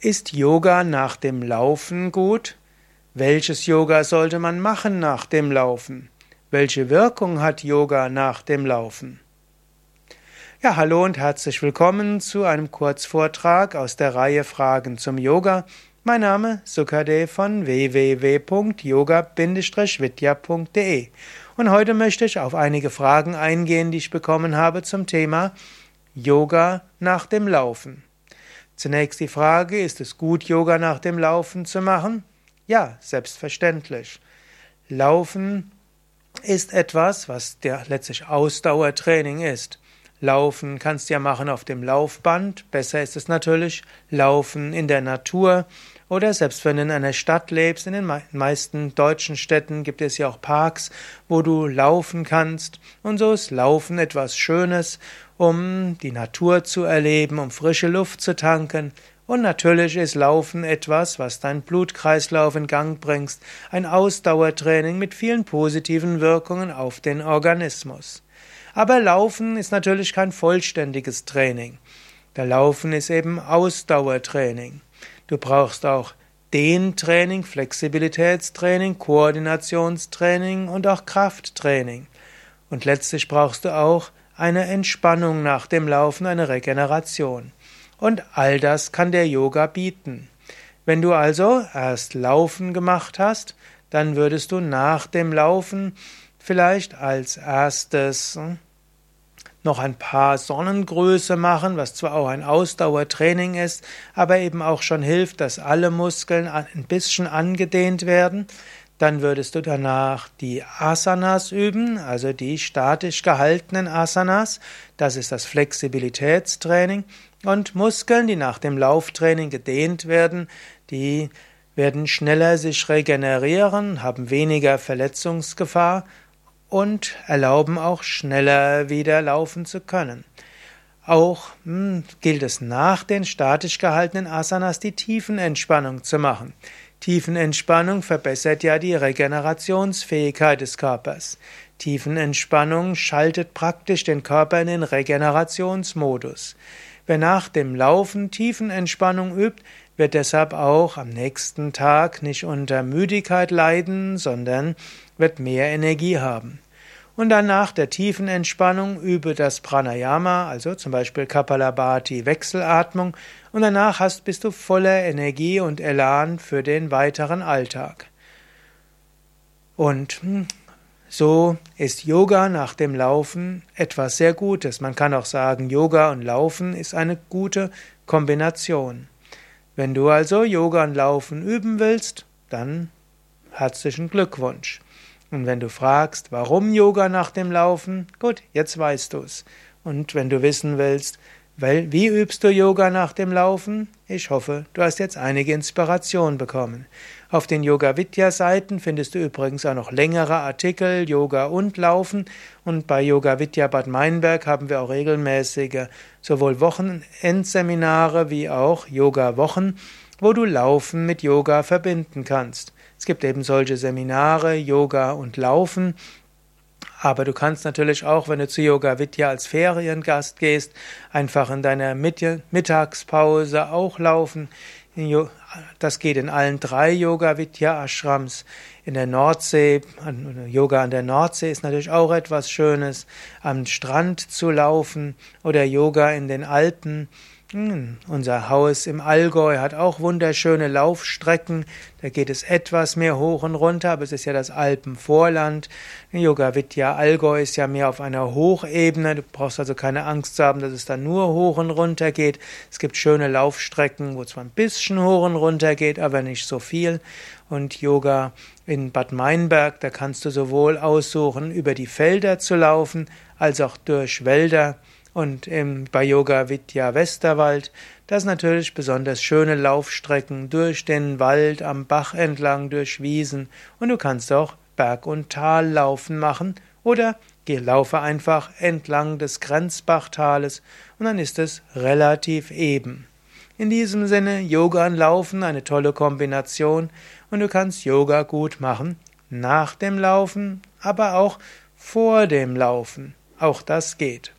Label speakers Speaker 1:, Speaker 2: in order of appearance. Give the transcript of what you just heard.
Speaker 1: Ist Yoga nach dem Laufen gut? Welches Yoga sollte man machen nach dem Laufen? Welche Wirkung hat Yoga nach dem Laufen? Ja, hallo und herzlich willkommen zu einem Kurzvortrag aus der Reihe Fragen zum Yoga. Mein Name Sukadev von www.yoga-vidya.de und heute möchte ich auf einige Fragen eingehen, die ich bekommen habe zum Thema Yoga nach dem Laufen. Zunächst die Frage, ist es gut, Yoga nach dem Laufen zu machen? Ja, selbstverständlich. Laufen ist etwas, was der letztlich Ausdauertraining ist. Laufen kannst du ja machen auf dem Laufband. Besser ist es natürlich Laufen in der Natur oder selbst wenn du in einer Stadt lebst, in den meisten deutschen Städten gibt es ja auch Parks, wo du laufen kannst. Und so ist Laufen etwas Schönes, um die Natur zu erleben, um frische Luft zu tanken. Und natürlich ist Laufen etwas, was dein Blutkreislauf in Gang bringst, ein Ausdauertraining mit vielen positiven Wirkungen auf den Organismus. Aber Laufen ist natürlich kein vollständiges Training. Der Laufen ist eben Ausdauertraining. Du brauchst auch Dehntraining, Flexibilitätstraining, Koordinationstraining und auch Krafttraining. Und letztlich brauchst du auch eine Entspannung nach dem Laufen, eine Regeneration. Und all das kann der Yoga bieten. Wenn du also erst Laufen gemacht hast, dann würdest du nach dem Laufen vielleicht als erstes hm, noch ein paar Sonnengröße machen, was zwar auch ein Ausdauertraining ist, aber eben auch schon hilft, dass alle Muskeln ein bisschen angedehnt werden. Dann würdest du danach die Asanas üben, also die statisch gehaltenen Asanas. Das ist das Flexibilitätstraining. Und Muskeln, die nach dem Lauftraining gedehnt werden, die werden schneller sich regenerieren, haben weniger Verletzungsgefahr und erlauben auch schneller wieder laufen zu können. Auch hm, gilt es nach den statisch gehaltenen Asanas die Tiefenentspannung zu machen. Tiefenentspannung verbessert ja die Regenerationsfähigkeit des Körpers. Tiefenentspannung schaltet praktisch den Körper in den Regenerationsmodus. Wer nach dem Laufen Tiefenentspannung übt, wird deshalb auch am nächsten Tag nicht unter Müdigkeit leiden, sondern wird mehr Energie haben. Und dann nach der tiefen Entspannung übe das Pranayama, also zum Beispiel Kapalabhati Wechselatmung, und danach hast, bist du voller Energie und Elan für den weiteren Alltag. Und hm, so ist Yoga nach dem Laufen etwas sehr Gutes. Man kann auch sagen, Yoga und Laufen ist eine gute Kombination. Wenn du also Yoga und Laufen üben willst, dann herzlichen Glückwunsch. Und wenn du fragst, warum Yoga nach dem Laufen, gut, jetzt weißt du's. Und wenn du wissen willst, weil, wie übst du Yoga nach dem Laufen? Ich hoffe, du hast jetzt einige Inspiration bekommen. Auf den Yoga Vidya Seiten findest du übrigens auch noch längere Artikel, Yoga und Laufen. Und bei Yoga Vidya Bad Meinberg haben wir auch regelmäßige sowohl Wochenendseminare wie auch Yoga Wochen, wo du Laufen mit Yoga verbinden kannst. Es gibt eben solche Seminare, Yoga und Laufen. Aber du kannst natürlich auch, wenn du zu Yoga Vidya als Feriengast gehst, einfach in deiner Mittagspause auch laufen. Das geht in allen drei Yoga Vidya Ashrams. In der Nordsee, Yoga an der Nordsee ist natürlich auch etwas Schönes. Am Strand zu laufen oder Yoga in den Alpen. Hm, unser Haus im Allgäu hat auch wunderschöne Laufstrecken. Da geht es etwas mehr hoch und runter, aber es ist ja das Alpenvorland. Yoga Vidya Allgäu ist ja mehr auf einer Hochebene. Du brauchst also keine Angst zu haben, dass es da nur hoch und runter geht. Es gibt schöne Laufstrecken, wo zwar ein bisschen hoch und runter geht, aber nicht so viel. Und Yoga in Bad Meinberg, da kannst du sowohl aussuchen, über die Felder zu laufen, als auch durch Wälder. Und im, bei Yoga Vidya Westerwald, das natürlich besonders schöne Laufstrecken durch den Wald, am Bach entlang, durch Wiesen. Und du kannst auch Berg- und Tallaufen machen oder geh, laufe einfach entlang des Grenzbachtales und dann ist es relativ eben. In diesem Sinne, Yoga und Laufen, eine tolle Kombination und du kannst Yoga gut machen nach dem Laufen, aber auch vor dem Laufen. Auch das geht.